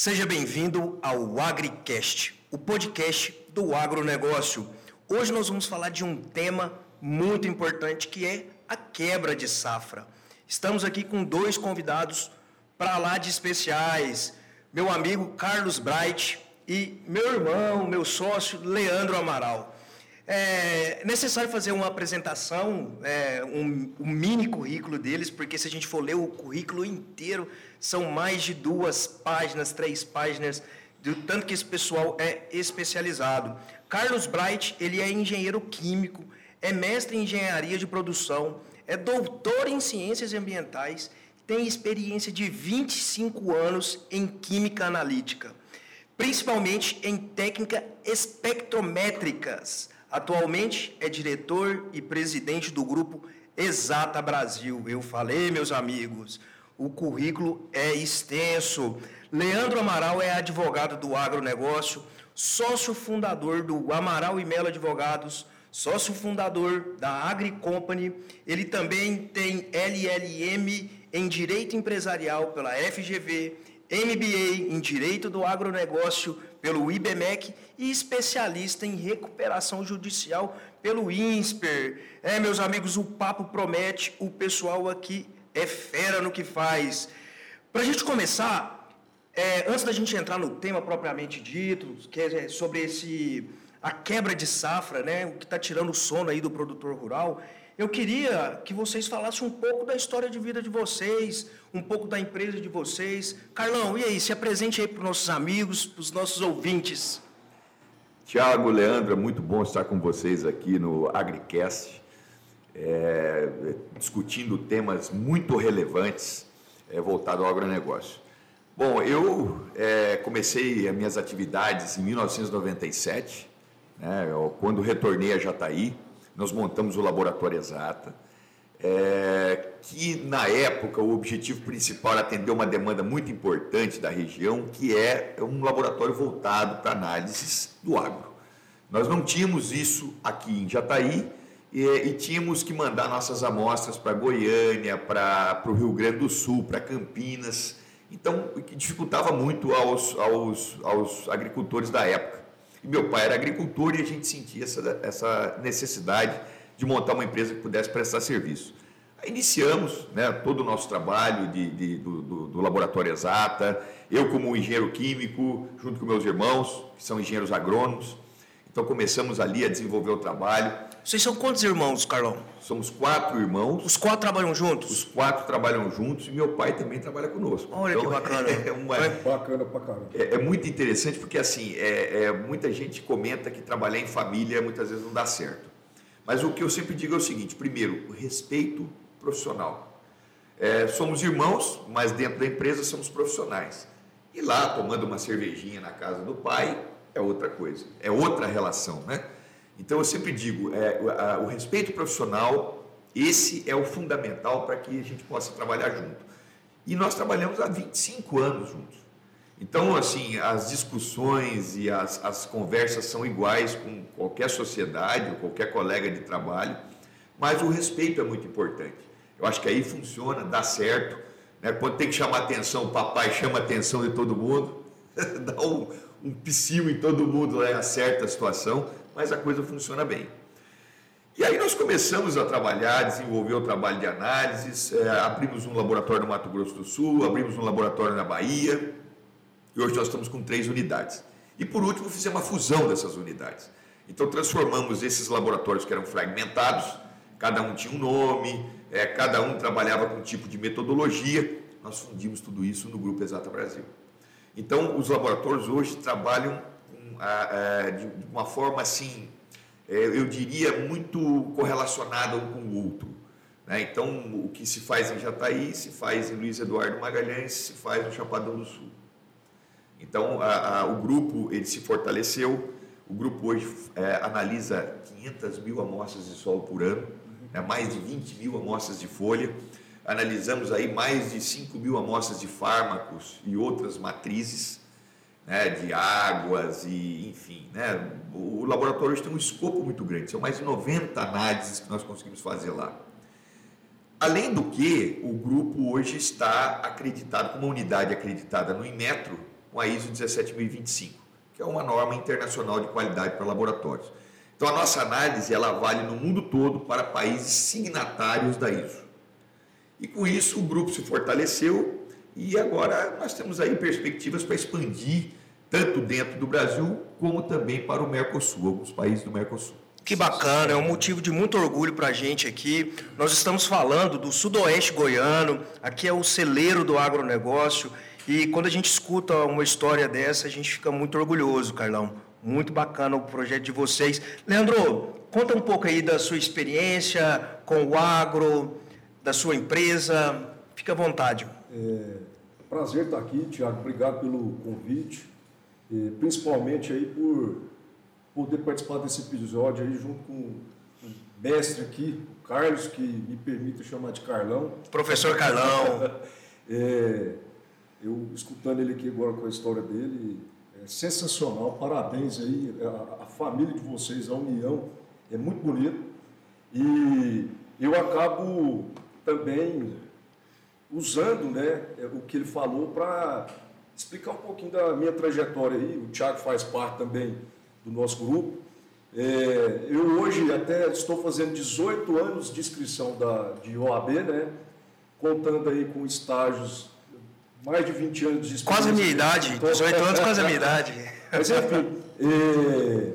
Seja bem-vindo ao AgriCast, o podcast do agronegócio. Hoje nós vamos falar de um tema muito importante que é a quebra de safra. Estamos aqui com dois convidados para lá de especiais, meu amigo Carlos Bright e meu irmão, meu sócio Leandro Amaral. É necessário fazer uma apresentação, é, um, um, mini currículo deles, porque se a gente for ler o currículo inteiro, são mais de duas páginas, três páginas, do tanto que esse pessoal é especializado. Carlos Bright, ele é engenheiro químico, é mestre em engenharia de produção, é doutor em ciências ambientais, tem experiência de 25 anos em química analítica, principalmente em técnicas espectrométricas Atualmente é diretor e presidente do grupo Exata Brasil. Eu falei, meus amigos, o currículo é extenso. Leandro Amaral é advogado do agronegócio, sócio fundador do Amaral e Melo Advogados, sócio fundador da Agri Company. Ele também tem LLM em Direito Empresarial pela FGV, MBA em Direito do Agronegócio pelo IBMEC e especialista em recuperação judicial pelo INSPER. É, meus amigos, o papo promete, o pessoal aqui é fera no que faz. Para a gente começar, é, antes da gente entrar no tema propriamente dito, que é sobre esse a quebra de safra, né, o que está tirando o sono aí do produtor rural, eu queria que vocês falassem um pouco da história de vida de vocês, um pouco da empresa de vocês. Carlão, e aí, se apresente aí para os nossos amigos, para os nossos ouvintes. Tiago, Leandro, é muito bom estar com vocês aqui no AgriCast, é, discutindo temas muito relevantes é, voltados ao agronegócio. Bom, eu é, comecei as minhas atividades em 1997, né, quando retornei a Jataí, nós montamos o Laboratório Exata, é, que na época o objetivo principal era atender uma demanda muito importante da região, que é um laboratório voltado para análises do agro. Nós não tínhamos isso aqui em Jataí e, e tínhamos que mandar nossas amostras para Goiânia, para o Rio Grande do Sul, para Campinas, então dificultava muito aos, aos, aos agricultores da época. E meu pai era agricultor e a gente sentia essa, essa necessidade de montar uma empresa que pudesse prestar serviço. Aí iniciamos né, todo o nosso trabalho de, de do, do, do, Laboratório Exata, eu como engenheiro químico, junto com meus irmãos, que são engenheiros agrônomos. Então começamos ali a desenvolver o trabalho. Vocês são quantos irmãos, Carlão? Somos quatro irmãos. Os quatro trabalham juntos? Os quatro trabalham juntos e meu pai também trabalha conosco. Olha então, que bacana. É, uma, é bacana pra caramba. É, é, muito interessante porque assim, é, é, muita gente comenta que trabalhar em família muitas vezes não dá certo. Mas o que eu sempre digo é o seguinte: primeiro, o respeito profissional. É, somos irmãos, mas dentro da empresa somos profissionais. E lá, tomando uma cervejinha na casa do pai, é outra coisa, é outra relação, né? Então eu sempre digo, é, o respeito profissional, esse é o fundamental para que a gente possa trabalhar junto. E nós trabalhamos há 25 anos juntos. Então, assim, as discussões e as, as conversas são iguais com qualquer sociedade ou qualquer colega de trabalho, mas o respeito é muito importante. Eu acho que aí funciona, dá certo. Né? Quando tem que chamar atenção, o papai chama a atenção de todo mundo, dá um, um psiu em todo mundo, né? acerta a situação, mas a coisa funciona bem. E aí nós começamos a trabalhar, desenvolver o trabalho de análises, é, abrimos um laboratório no Mato Grosso do Sul, abrimos um laboratório na Bahia, e hoje nós estamos com três unidades. E por último, fizemos uma fusão dessas unidades. Então transformamos esses laboratórios que eram fragmentados, cada um tinha um nome, é, cada um trabalhava com um tipo de metodologia, nós fundimos tudo isso no Grupo Exata Brasil. Então, os laboratórios hoje trabalham com, a, a, de uma forma assim, é, eu diria, muito correlacionada um com o outro. Né? Então, o que se faz em Jataí, se faz em Luiz Eduardo Magalhães, se faz no Chapadão do Sul. Então, a, a, o grupo ele se fortaleceu. O grupo hoje é, analisa 500 mil amostras de solo por ano, né, mais de 20 mil amostras de folha. Analisamos aí mais de 5 mil amostras de fármacos e outras matrizes, né, de águas e enfim. Né, o laboratório hoje tem um escopo muito grande, são mais de 90 análises que nós conseguimos fazer lá. Além do que, o grupo hoje está acreditado como uma unidade acreditada no Inmetro, com a ISO 17025, que é uma norma internacional de qualidade para laboratórios. Então a nossa análise ela vale no mundo todo para países signatários da ISO. E com isso o grupo se fortaleceu e agora nós temos aí perspectivas para expandir tanto dentro do Brasil como também para o Mercosul, alguns países do Mercosul. Que bacana, é um motivo de muito orgulho para a gente aqui. Nós estamos falando do sudoeste goiano, aqui é o celeiro do agronegócio, e quando a gente escuta uma história dessa, a gente fica muito orgulhoso, Carlão. Muito bacana o projeto de vocês. Leandro, conta um pouco aí da sua experiência com o agro, da sua empresa. Fique à vontade. É, prazer estar aqui, Tiago. Obrigado pelo convite, e principalmente aí por poder participar desse episódio aí junto com o mestre aqui, o Carlos, que me permite chamar de Carlão. Professor Carlão. é, eu escutando ele aqui agora com a história dele, é sensacional. Parabéns aí, a, a família de vocês, a união é muito bonita. E eu acabo também usando né, o que ele falou para explicar um pouquinho da minha trajetória aí. O Thiago faz parte também do nosso grupo. É, eu hoje até estou fazendo 18 anos de inscrição da, de OAB, né? contando aí com estágios, mais de 20 anos de experiência. Quase a minha idade, 18 anos quase a minha idade. Mas enfim, é,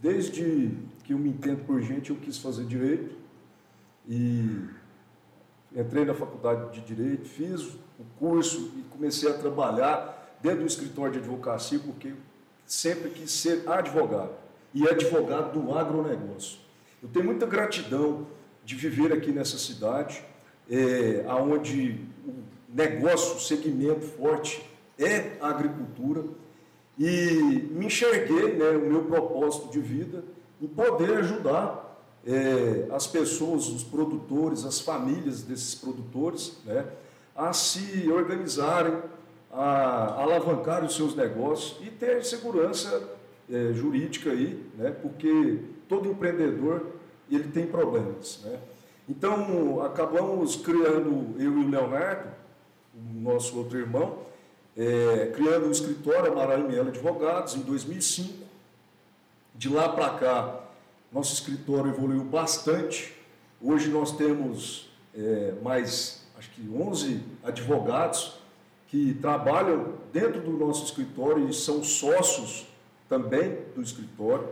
desde que eu me entendo por gente, eu quis fazer Direito e entrei na faculdade de Direito, fiz o curso e comecei a trabalhar dentro do escritório de advocacia, porque sempre quis ser advogado e advogado do agronegócio. Eu tenho muita gratidão de viver aqui nessa cidade, é, onde o negócio, o segmento forte é a agricultura, e me enxerguei, né, o meu propósito de vida, em poder ajudar é, as pessoas, os produtores, as famílias desses produtores, né, a se organizarem, a alavancar os seus negócios e ter segurança é, jurídica aí, né? porque todo empreendedor ele tem problemas. Né? Então, acabamos criando, eu e o Leonardo, o nosso outro irmão, é, criando o um escritório Amaral e Advogados em 2005. De lá para cá, nosso escritório evoluiu bastante. Hoje nós temos é, mais, acho que 11 advogados que trabalham dentro do nosso escritório e são sócios também do escritório,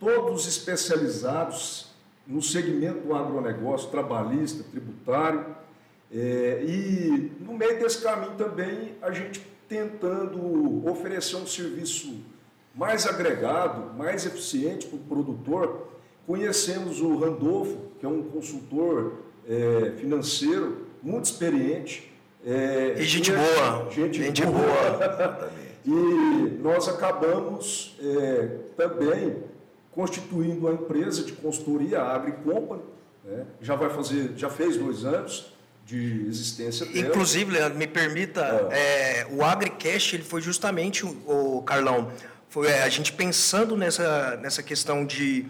todos especializados no segmento do agronegócio, trabalhista, tributário, é, e no meio desse caminho também a gente tentando oferecer um serviço mais agregado, mais eficiente para o produtor. Conhecemos o Randolfo, que é um consultor é, financeiro muito experiente, é, e gente boa. Gente, gente boa. boa. e nós acabamos é, também constituindo uma empresa de consultoria, a AgriCompany, né? já vai fazer, já fez dois anos de existência dela. Inclusive, Leandro, me permita, é. É, o AgriCast ele foi justamente, o, o Carlão, foi é, a gente pensando nessa, nessa questão de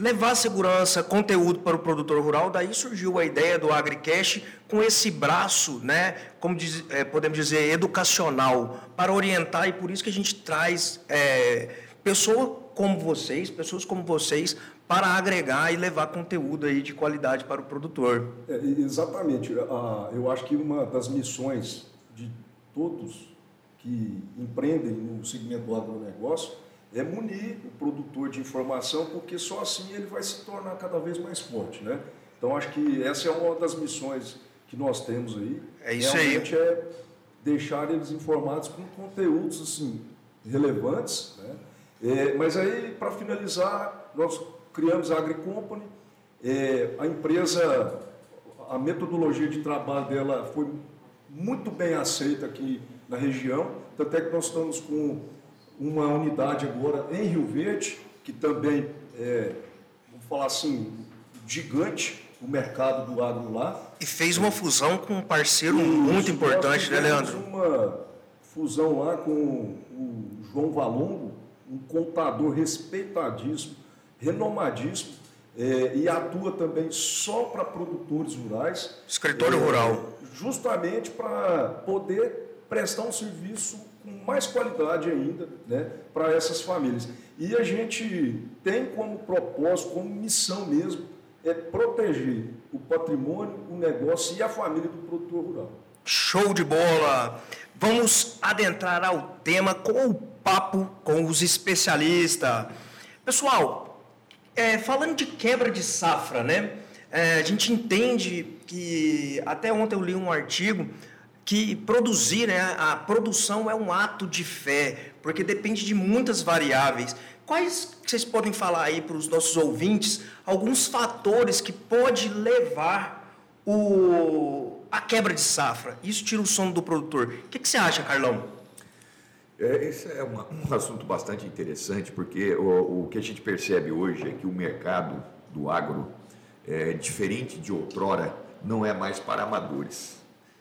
levar segurança, conteúdo para o produtor rural. Daí surgiu a ideia do AgriCash com esse braço, né, como diz, é, podemos dizer, educacional, para orientar, e por isso que a gente traz é, pessoas como vocês, pessoas como vocês, para agregar e levar conteúdo aí de qualidade para o produtor. É, exatamente. Eu acho que uma das missões de todos que empreendem no segmento do agronegócio é munir o produtor de informação, porque só assim ele vai se tornar cada vez mais forte, né? Então acho que essa é uma das missões que nós temos aí. É isso Realmente aí. é deixar eles informados com conteúdos assim relevantes, né? É, mas aí para finalizar nós criamos a AgriCompany, é, a empresa, a metodologia de trabalho dela foi muito bem aceita aqui na região, tanto é que nós estamos com uma unidade agora em Rio Verde, que também é, vamos falar assim, gigante o mercado do agro lá. E fez uma fusão com um parceiro e muito importante, né, Leandro? uma fusão lá com o João Valongo, um contador respeitadíssimo, renomadíssimo, é, e atua também só para produtores rurais. Escritório é, rural. Justamente para poder prestar um serviço com mais qualidade ainda né, para essas famílias. E a gente tem como propósito, como missão mesmo, é proteger o patrimônio, o negócio e a família do produtor rural. Show de bola! Vamos adentrar ao tema com o papo com os especialistas. Pessoal, é, falando de quebra de safra, né? É, a gente entende que até ontem eu li um artigo que produzir, né, a produção é um ato de fé, porque depende de muitas variáveis. Quais vocês podem falar aí para os nossos ouvintes alguns fatores que pode levar o, a quebra de safra? Isso tira o sono do produtor. O que, que você acha, Carlão? É, esse é uma, um assunto bastante interessante, porque o, o, que a gente percebe hoje é que o mercado do agro, é, diferente de outrora, não é mais para amadores.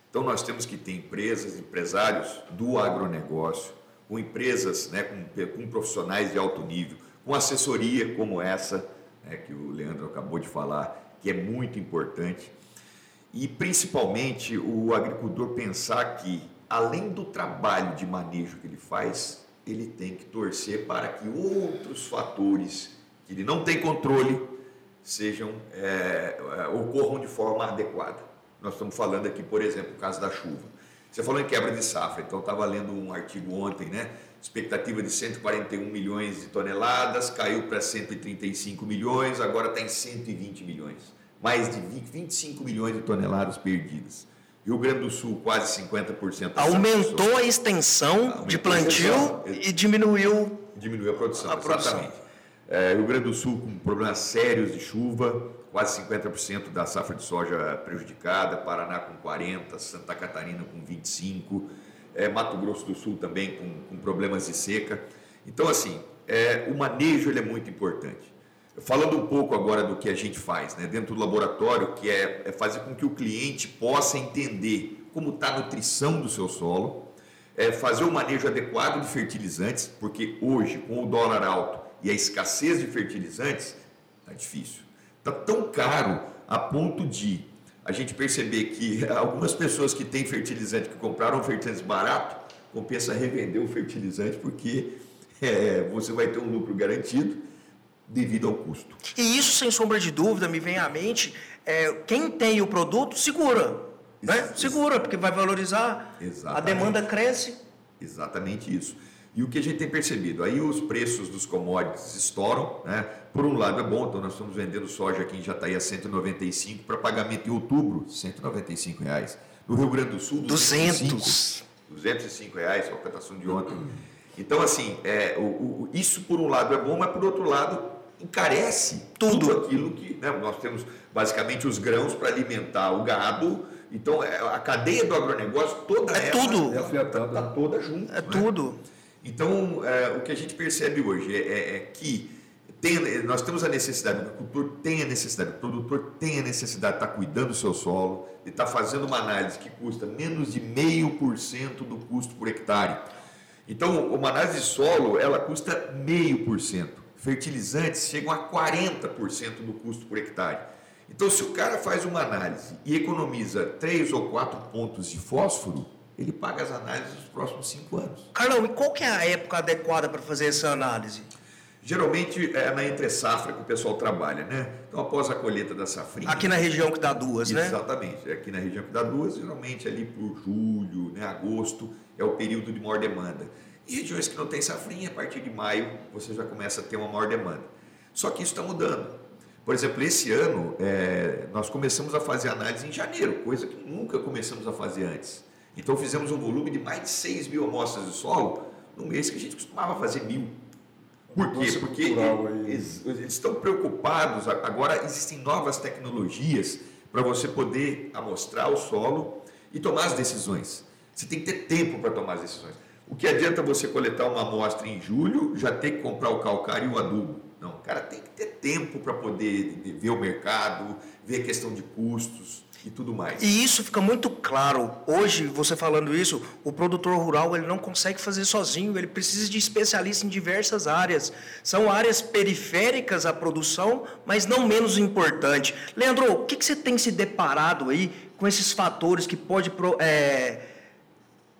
Então, nós temos que ter empresas, empresários do agronegócio, com empresas, né, com, com profissionais de alto nível, com assessoria como essa, né, que o Leandro acabou de falar, que é muito importante. E, principalmente, o agricultor pensar que, além do trabalho de manejo que ele faz, ele tem que torcer para que outros fatores que ele não tem controle sejam é, ocorram de forma adequada. Nós estamos falando aqui, por exemplo, o caso da chuva. Você falou em quebra de safra, então estava lendo um artigo ontem, né? Expectativa de 141 milhões de toneladas, caiu para 135 milhões, agora está em 120 milhões. Mais de 20, 25 milhões de toneladas perdidas. Rio Grande do Sul, quase 50%. Aumentou a extensão Aumentou de plantio e diminuiu... Diminuiu a produção, a produção. exatamente. É, Rio Grande do Sul com problemas sérios de chuva, quase 50% da safra de soja prejudicada, Paraná com 40%, Santa Catarina com 25%, é, Mato Grosso do Sul também com, com problemas de seca. Então, assim, é, o manejo ele é muito importante. Falando um pouco agora do que a gente faz né, dentro do laboratório, que é, é fazer com que o cliente possa entender como está a nutrição do seu solo, é fazer o manejo adequado de fertilizantes, porque hoje, com o dólar alto e a escassez de fertilizantes, está difícil. Está tão caro a ponto de a gente perceber que algumas pessoas que têm fertilizante, que compraram fertilizante barato, compensa revender o fertilizante porque é, você vai ter um lucro garantido devido ao custo. E isso, sem sombra de dúvida, me vem à mente, é, quem tem o produto segura. Né? Segura, porque vai valorizar, Exatamente. a demanda cresce. Exatamente isso. E o que a gente tem percebido? Aí os preços dos commodities estouram, né? Por um lado é bom, então nós estamos vendendo soja aqui em Jataí a 195 para pagamento em outubro, 195 reais. No Rio Grande do Sul, 205. 200. 205 reais, a cotação de ontem. Então, assim, é, o, o, isso por um lado é bom, mas por outro lado encarece tudo, tudo aquilo que né, nós temos basicamente os grãos para alimentar o gado. Então, é, a cadeia do agronegócio toda é ela, tudo. Ela está tá toda junto. É né? tudo. Então, é, o que a gente percebe hoje é, é, é que tem, nós temos a necessidade, o agricultor tem a necessidade, o produtor tem a necessidade de estar cuidando do seu solo, de estar fazendo uma análise que custa menos de meio por cento do custo por hectare. Então, uma análise de solo, ela custa meio por cento. Fertilizantes chegam a 40% do custo por hectare. Então, se o cara faz uma análise e economiza 3 ou 4 pontos de fósforo, ele paga as análises dos próximos cinco anos. Carlão, e qual que é a época adequada para fazer essa análise? Geralmente é na entre safra que o pessoal trabalha, né? Então, após a colheita da safrinha... Aqui na região que dá duas, né? Exatamente. Aqui na região que dá duas, geralmente ali por julho, né, agosto, é o período de maior demanda. Em regiões que não tem safrinha, a partir de maio, você já começa a ter uma maior demanda. Só que isso está mudando. Por exemplo, esse ano, é, nós começamos a fazer análise em janeiro, coisa que nunca começamos a fazer antes. Então fizemos um volume de mais de 6 mil amostras de solo no mês que a gente costumava fazer mil. Por quê? Porque eles, eles estão preocupados. Agora existem novas tecnologias para você poder amostrar o solo e tomar as decisões. Você tem que ter tempo para tomar as decisões. O que adianta você coletar uma amostra em julho, já ter que comprar o calcário e o adubo? Não, o cara tem que ter tempo para poder ver o mercado, ver a questão de custos e tudo mais. E isso fica muito claro. Hoje, você falando isso, o produtor rural ele não consegue fazer sozinho, ele precisa de especialistas em diversas áreas. São áreas periféricas à produção, mas não menos importante. Leandro, o que, que você tem se deparado aí com esses fatores que pode é,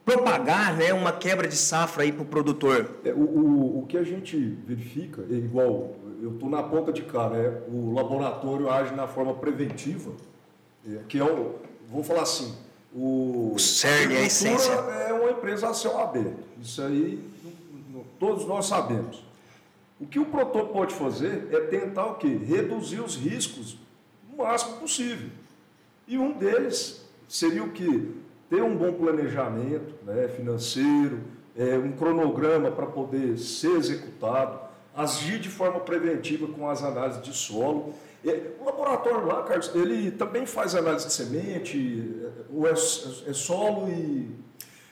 propagar né, uma quebra de safra aí para o produtor? É, o, o, o que a gente verifica, é igual, eu estou na ponta de cá, né? o laboratório age na forma preventiva, que é o, vamos falar assim, o, o CERN, a, a essência. é uma empresa a céu aberto, isso aí todos nós sabemos. O que o produtor pode fazer é tentar o quê? Reduzir os riscos o máximo possível. E um deles seria o que? Ter um bom planejamento né, financeiro, é, um cronograma para poder ser executado, agir de forma preventiva com as análises de solo. O laboratório lá, Carlos, ele também faz análise de semente, ou é, é solo e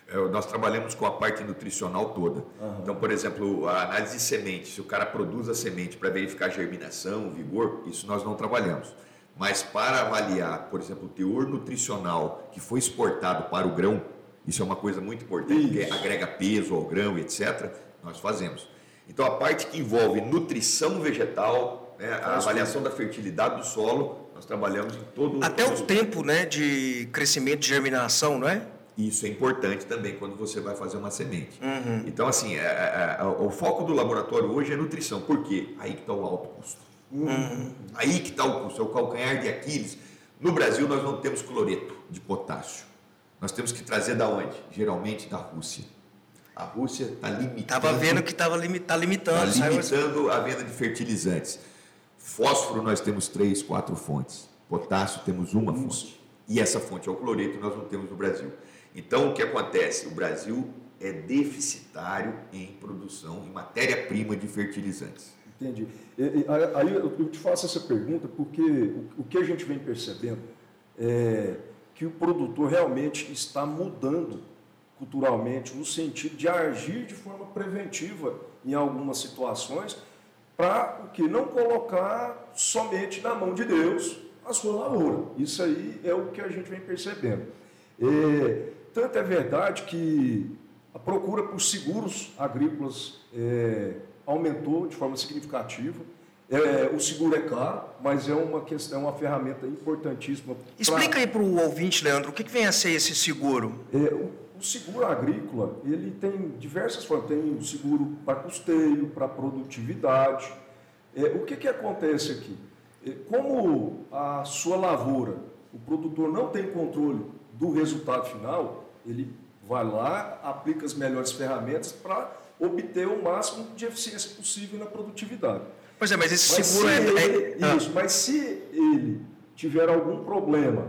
é, nós trabalhamos com a parte nutricional toda. Uhum. Então, por exemplo, a análise de semente, se o cara produz a semente para verificar germinação, vigor, isso nós não trabalhamos. Mas para avaliar, por exemplo, o teor nutricional que foi exportado para o grão, isso é uma coisa muito importante, que agrega peso ao grão, etc., nós fazemos. Então, a parte que envolve nutrição vegetal, né, a avaliação da fertilidade do solo, nós trabalhamos em todo Até o tempo né, de crescimento, de germinação, não é? Isso é importante também quando você vai fazer uma semente. Uhum. Então, assim, é, é, é, o foco do laboratório hoje é nutrição. Por quê? Aí que está o alto custo. Uhum. Aí que está o custo, é o calcanhar de Aquiles. No Brasil, nós não temos cloreto de potássio. Nós temos que trazer da onde? Geralmente da Rússia. A Rússia está limitando. Estava vendo que estava limi tá limitando. Está limitando a venda de fertilizantes. Fósforo nós temos três, quatro fontes. Potássio temos uma fonte. E essa fonte é o cloreto nós não temos no Brasil. Então, o que acontece? O Brasil é deficitário em produção, em matéria-prima de fertilizantes. Entendi. Aí eu te faço essa pergunta porque o que a gente vem percebendo é que o produtor realmente está mudando culturalmente no sentido de agir de forma preventiva em algumas situações para o que não colocar somente na mão de Deus a sua lavoura. Isso aí é o que a gente vem percebendo. É, tanto é verdade que a procura por seguros agrícolas é, aumentou de forma significativa. É, o seguro é caro, mas é uma questão, é uma ferramenta importantíssima. Explica pra... aí para o ouvinte, Leandro, o que, que, vem a ser esse seguro? É, o, o, seguro agrícola ele tem diversas formas. Tem o seguro para custeio, para produtividade. É, o que, que acontece aqui? É, como a sua lavoura, o produtor não tem controle do resultado final, ele vai lá, aplica as melhores ferramentas para obter o máximo de eficiência possível na produtividade. Pois é, mas esse mas seguro é, ele, é... Isso, mas se ele tiver algum problema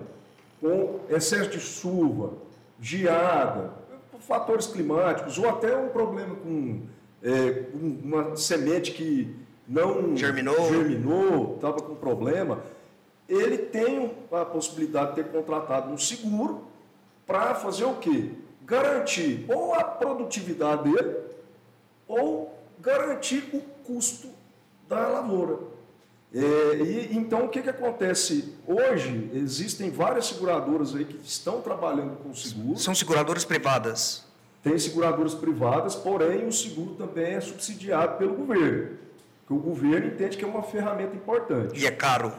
com excesso de chuva, geada, fatores climáticos, ou até um problema com é, uma semente que não germinou, germinou estava com problema, ele tem a possibilidade de ter contratado um seguro para fazer o quê? Garantir ou a produtividade dele ou garantir o custo da lavoura. É, e, então, o que, que acontece? Hoje, existem várias seguradoras aí que estão trabalhando com seguro. São seguradoras privadas? Tem seguradoras privadas, porém o seguro também é subsidiado pelo governo. Porque o governo entende que é uma ferramenta importante. E é caro?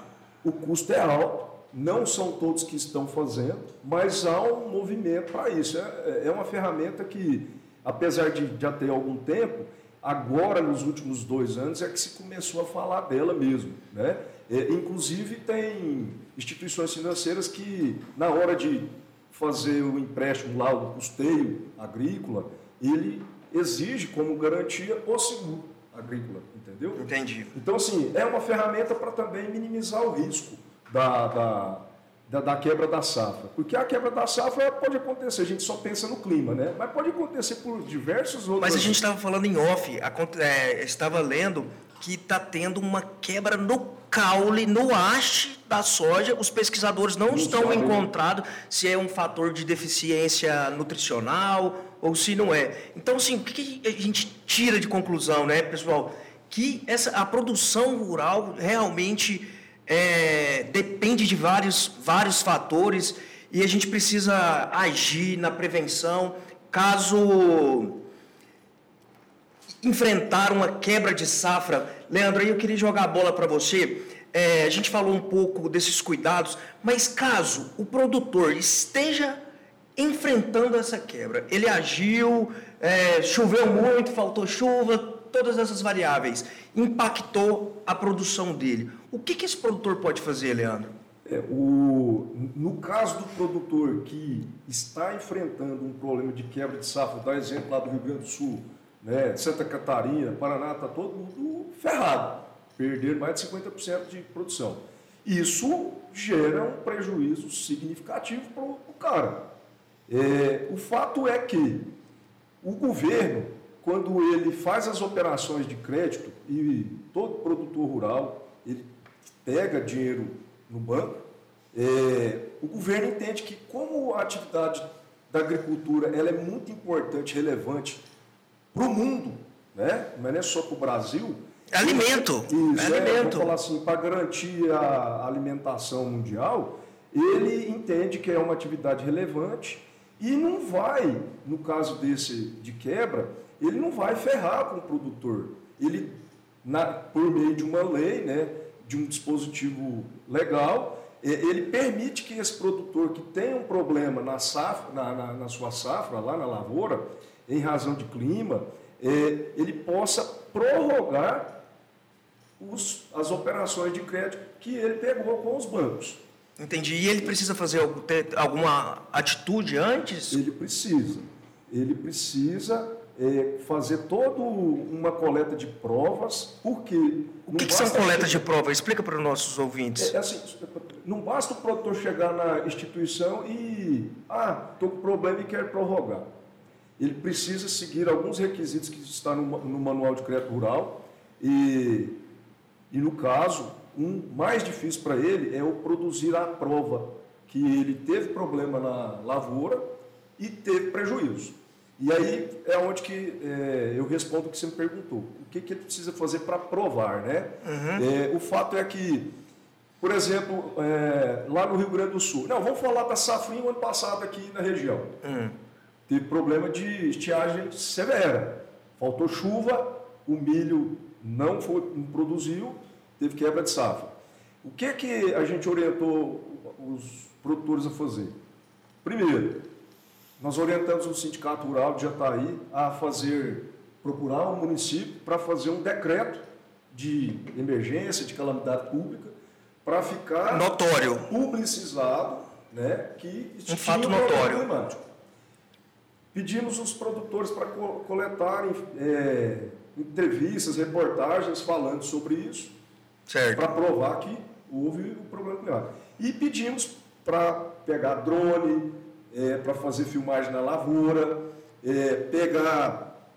O custo é alto, não são todos que estão fazendo, mas há um movimento para isso. É, é uma ferramenta que, apesar de já ter algum tempo, agora, nos últimos dois anos, é que se começou a falar dela mesmo. Né? É, inclusive, tem instituições financeiras que, na hora de fazer o empréstimo lá, o custeio agrícola, ele exige como garantia o seguro agrícola, entendeu? Entendi. Então, assim, é uma ferramenta para também minimizar o risco da, da, da, da, quebra da safra. Porque a quebra da safra pode acontecer, a gente só pensa no clima, né? Mas pode acontecer por diversos outros. Mas a gente estava falando em off, é, estava lendo que está tendo uma quebra no caule, no haste da soja. Os pesquisadores não, não estão encontrando se é um fator de deficiência nutricional ou se não é. Então, assim, o que a gente tira de conclusão, né, pessoal? Que essa, a produção rural realmente é, depende de vários, vários fatores e a gente precisa agir na prevenção caso enfrentar uma quebra de safra. Leandro, eu queria jogar a bola para você. É, a gente falou um pouco desses cuidados, mas caso o produtor esteja enfrentando essa quebra. Ele agiu, é, choveu muito, faltou chuva, todas essas variáveis. Impactou a produção dele. O que, que esse produtor pode fazer, Leandro? É, o, no caso do produtor que está enfrentando um problema de quebra de safra, dá exemplo lá do Rio Grande do Sul, né, Santa Catarina, Paraná, está todo mundo ferrado, perder mais de 50% de produção. Isso gera um prejuízo significativo para o cara. É, o fato é que o governo, quando ele faz as operações de crédito, e todo produtor rural, ele pega dinheiro no banco, é, o governo entende que como a atividade da agricultura ela é muito importante, relevante para o mundo, né? não é só para o Brasil. É alimento. Isso, é, é alimento. falar assim, para garantir a alimentação mundial, ele entende que é uma atividade relevante e não vai, no caso desse de quebra, ele não vai ferrar com o produtor. Ele, na, por meio de uma lei, né, de um dispositivo legal, ele permite que esse produtor que tem um problema na, safra, na, na, na sua safra, lá na lavoura, em razão de clima, é, ele possa prorrogar os, as operações de crédito que ele pegou com os bancos. Entendi. E ele precisa fazer ter alguma atitude antes? Ele precisa. Ele precisa é, fazer toda uma coleta de provas, porque... O que, que são coletas de provas? Explica para os nossos ouvintes. É, é, assim, não basta o produtor chegar na instituição e... Ah, estou com problema e quero prorrogar. Ele precisa seguir alguns requisitos que estão no, no Manual de Crédito Rural e, e no caso, um mais difícil para ele é o produzir a prova que ele teve problema na lavoura e teve prejuízo. E aí é onde que é, eu respondo o que você me perguntou. O que, que ele precisa fazer para provar, né? Uhum. É, o fato é que, por exemplo, é, lá no Rio Grande do Sul, não, vamos falar da safrinha ano passado aqui na região. Uhum. Teve problema de estiagem severa. Faltou chuva, o milho não, foi, não produziu, teve quebra de safra. O que é que a gente orientou os produtores a fazer? Primeiro, nós orientamos o Sindicato Rural de Jataí a fazer, procurar o um município para fazer um decreto de emergência, de calamidade pública, para ficar notório, publicizado, né, que um fato notório. Climático. Pedimos os produtores para coletarem é, entrevistas, reportagens falando sobre isso para provar que houve o problema climático. E pedimos para pegar drone, é, para fazer filmagem na lavoura, é, pegar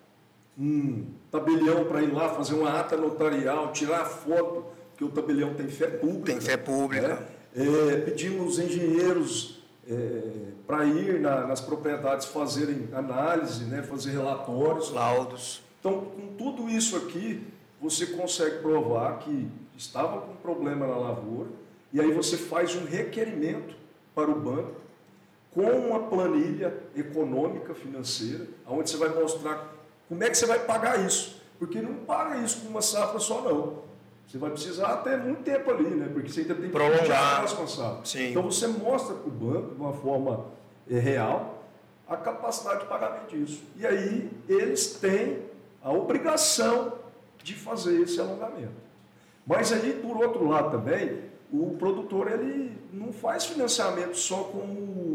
um tabelião para ir lá fazer uma ata notarial, tirar foto, que o tabelião tem fé pública. Tem fé pública. Né? É, pedimos engenheiros é, para ir na, nas propriedades fazerem análise, né, fazer relatórios. Laudos. Então, com tudo isso aqui, você consegue provar que estava com problema na lavoura, e aí você faz um requerimento para o banco com uma planilha econômica, financeira, onde você vai mostrar como é que você vai pagar isso. Porque não paga isso com uma safra só, não. Você vai precisar ter muito tempo ali, né? Porque você ainda tem que prolongar as safra. Sim. Então você mostra para o banco, de uma forma é, real, a capacidade de pagamento disso. E aí eles têm a obrigação de fazer esse alongamento. Mas aí, por outro lado também, o produtor ele não faz financiamento só com o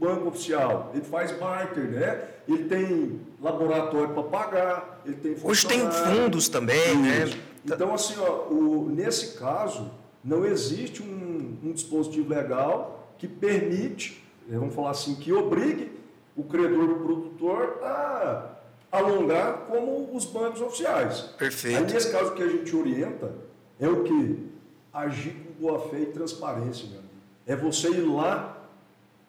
banco oficial, ele faz barter, né? Ele tem laboratório para pagar, ele tem Hoje tem fundos também, né? Então, assim, ó, o, nesse caso, não existe um, um dispositivo legal que permite, eh, vamos falar assim, que obrigue o credor do produtor a alongar como os bancos oficiais. Perfeito. Aí, nesse caso que a gente orienta, é o que? Agir com boa fé e transparência, meu amigo. É você ir lá,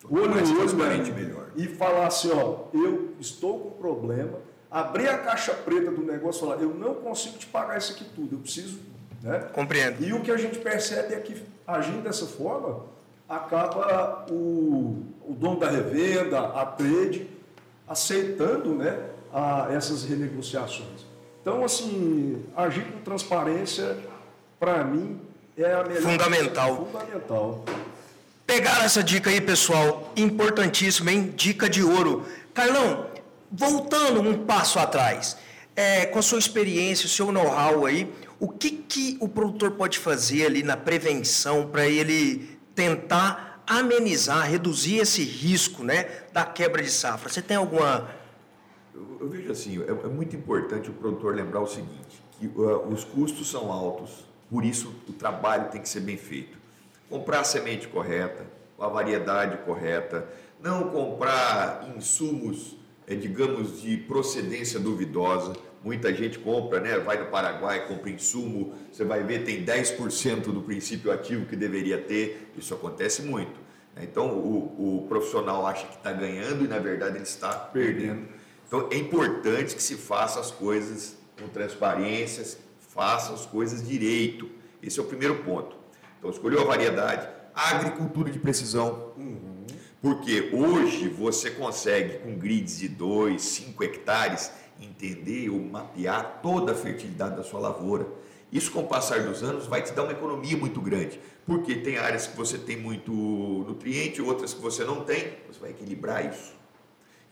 olho olho, melhor. e falar assim, ó, eu estou com problema, abrir a caixa preta do negócio e falar, eu não consigo te pagar isso aqui tudo, eu preciso. Né? Compreendo. E o que a gente percebe é que, agindo dessa forma, acaba o, o dono da revenda, a trade, aceitando né, a, essas renegociações. Então, assim, agir com transparência, para mim, é a melhor Fundamental. Fundamental. Pegaram essa dica aí, pessoal? Importantíssima, hein? Dica de ouro. Carlão, voltando um passo atrás, é, com a sua experiência, o seu know-how aí, o que, que o produtor pode fazer ali na prevenção para ele tentar amenizar, reduzir esse risco né, da quebra de safra? Você tem alguma. Eu, eu vejo assim, é, é, muito importante o produtor lembrar o seguinte, que uh, os custos são altos, por isso o trabalho tem que ser bem feito. Comprar a semente correta, a variedade correta, não comprar insumos, é, digamos, de procedência duvidosa Muita gente compra, né? vai no Paraguai, compra insumo, você vai ver tem 10% do princípio ativo que deveria ter, isso acontece muito. Né? Então o, o profissional acha que está ganhando e na verdade ele está perdendo. Então é importante que se faça as coisas com transparência, faça as coisas direito. Esse é o primeiro ponto. Então escolheu a variedade, agricultura de precisão. Uhum. Porque hoje você consegue com grids de 2, 5 hectares entender ou mapear toda a fertilidade da sua lavoura. Isso, com o passar dos anos, vai te dar uma economia muito grande, porque tem áreas que você tem muito nutriente, outras que você não tem, você vai equilibrar isso.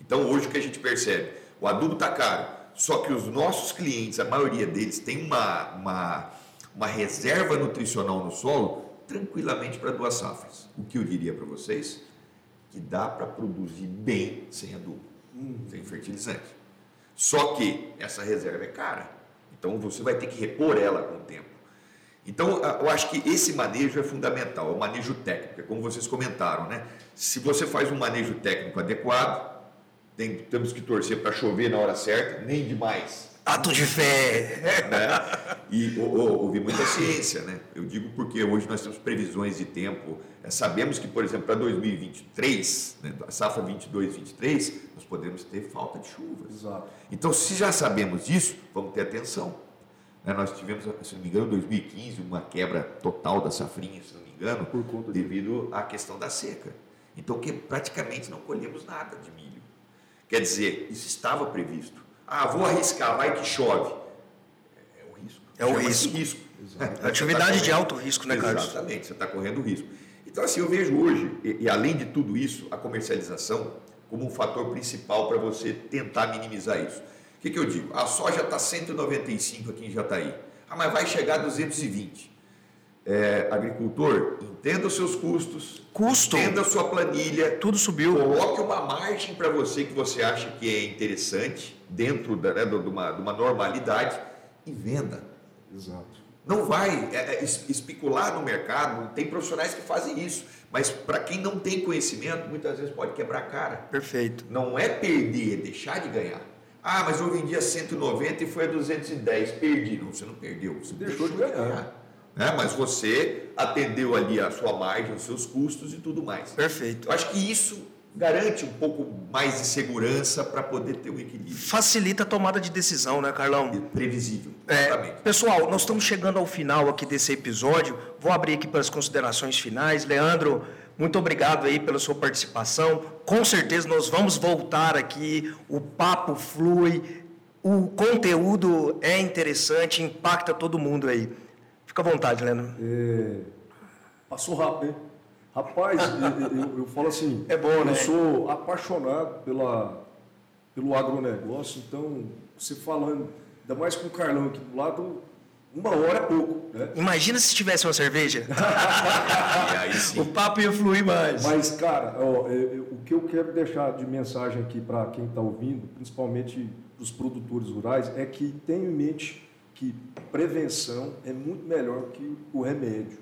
Então, hoje o que a gente percebe? O adubo está caro, só que os nossos clientes, a maioria deles, tem uma, uma, uma reserva nutricional no solo tranquilamente para duas safras. O que eu diria para vocês? Que dá para produzir bem sem adubo, hum. sem fertilizante. Só que essa reserva é cara. Então você vai ter que repor ela com o tempo. Então eu acho que esse manejo é fundamental, é o manejo técnico, é como vocês comentaram, né? Se você faz um manejo técnico adequado, tem, temos que torcer para chover na hora certa, nem demais, Ato de fé! Né? E ouvi muita ciência, né? Eu digo porque hoje nós temos previsões de tempo. É, sabemos que, por exemplo, para 2023, né, a safra 22, 23, nós podemos ter falta de chuvas. Exato. Então, se já sabemos disso, vamos ter atenção. Né? Nós tivemos, se não me engano, em 2015, uma quebra total da safrinha, se não me engano, devido à questão da seca. Então, que praticamente não colhemos nada de milho. Quer dizer, isso estava previsto. Ah, vou arriscar, vai que chove. É, o risco. É o risco. risco. Atividade tá de alto risco, né, Carlos? Exatamente, você está correndo risco. Então, assim, eu vejo hoje, e, e além de tudo isso, a comercialização como um fator principal para você tentar minimizar isso. O que, que eu digo? A soja está 195 aqui em Jataí. Ah, mas vai chegar a 220 é, agricultor, entenda os seus custos, Custo. entenda a sua planilha. Tudo subiu. Coloque uma margem para você que você acha que é interessante, dentro da, né, de, uma, de uma normalidade, e venda. Exato. Não vai é, é especular no mercado, tem profissionais que fazem isso, mas para quem não tem conhecimento, muitas vezes pode quebrar a cara. Perfeito. Não é perder, é deixar de ganhar. Ah, mas eu vendi a 190 e foi a 210, perdi. Não, você não perdeu, você deixou, deixou de ganhar. ganhar né? mas você atendeu ali a sua margem, os seus custos e tudo mais. Perfeito. Eu acho que isso garante um pouco mais de segurança para poder ter um equilíbrio. Facilita a tomada de decisão, né, Carlão? Previsível. É, pessoal, nós estamos chegando ao final aqui desse episódio. Vou abrir aqui para as considerações finais. Leandro, muito obrigado aí pela sua participação. Com certeza nós vamos voltar aqui. O papo flui, o conteúdo é interessante, impacta todo mundo aí. Fica à vontade, Leandro. É, passou rápido, hein? Rapaz, eu, eu, eu, falo assim. É bom, né? Eu sou apaixonado pela, pelo agronegócio, então, você falando, ainda mais com o Carlão aqui do lado, uma hora é pouco. Né? Imagina se tivesse uma cerveja. o papo ia fluir mais. Mas, cara, ó, é, é, o que eu quero deixar de mensagem aqui para quem está ouvindo, principalmente os produtores rurais, é que tenham em mente que prevenção é muito melhor que o remédio.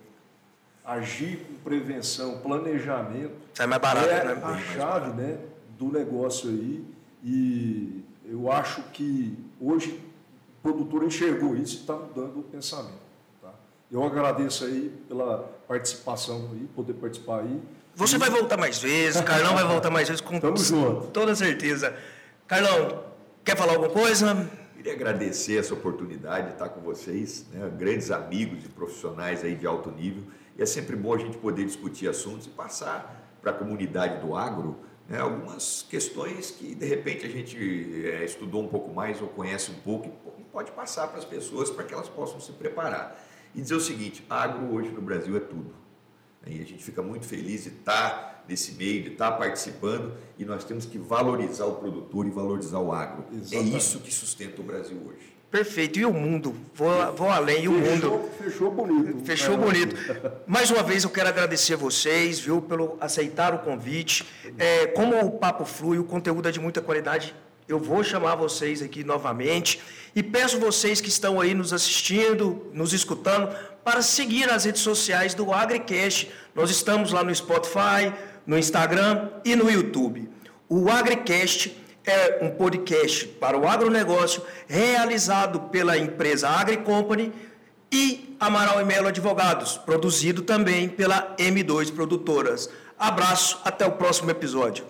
Agir com prevenção, planejamento. Sai mais barato, é né? a chave né, do negócio aí. E eu acho que hoje o produtor enxergou isso e está mudando o pensamento. Tá? Eu agradeço aí pela participação aí, poder participar aí. Você e... vai voltar mais vezes, Carlão vai voltar mais vezes com Tamo junto. toda certeza. Carlão, quer falar alguma coisa? Queria agradecer essa oportunidade de estar com vocês, né? grandes amigos e profissionais aí de alto nível. E é sempre bom a gente poder discutir assuntos e passar para a comunidade do agro né? algumas questões que de repente a gente é, estudou um pouco mais ou conhece um pouco e pode passar para as pessoas para que elas possam se preparar. E dizer o seguinte: agro hoje no Brasil é tudo. E a gente fica muito feliz de estar nesse meio, de estar participando e nós temos que valorizar o produtor e valorizar o agro. É Exatamente. É isso que sustenta o Brasil hoje. Perfeito. E o mundo? Vou, vou além. E o mundo? Fechou bonito. Fechou É, bonito. Mais uma vez eu quero agradecer vocês, viu, pelo aceitar o convite. É, como o papo flui, o conteúdo é de muita qualidade, eu vou chamar vocês aqui novamente e peço vocês que estão aí nos assistindo, nos escutando, para seguir as redes sociais do AgriCast. Nós estamos lá no Spotify, no Instagram e no YouTube. O AgriCast é um podcast para o agronegócio realizado pela empresa AgriCompany e Amaral e Melo Advogados, produzido também pela M2 Produtoras. Abraço, até o próximo episódio.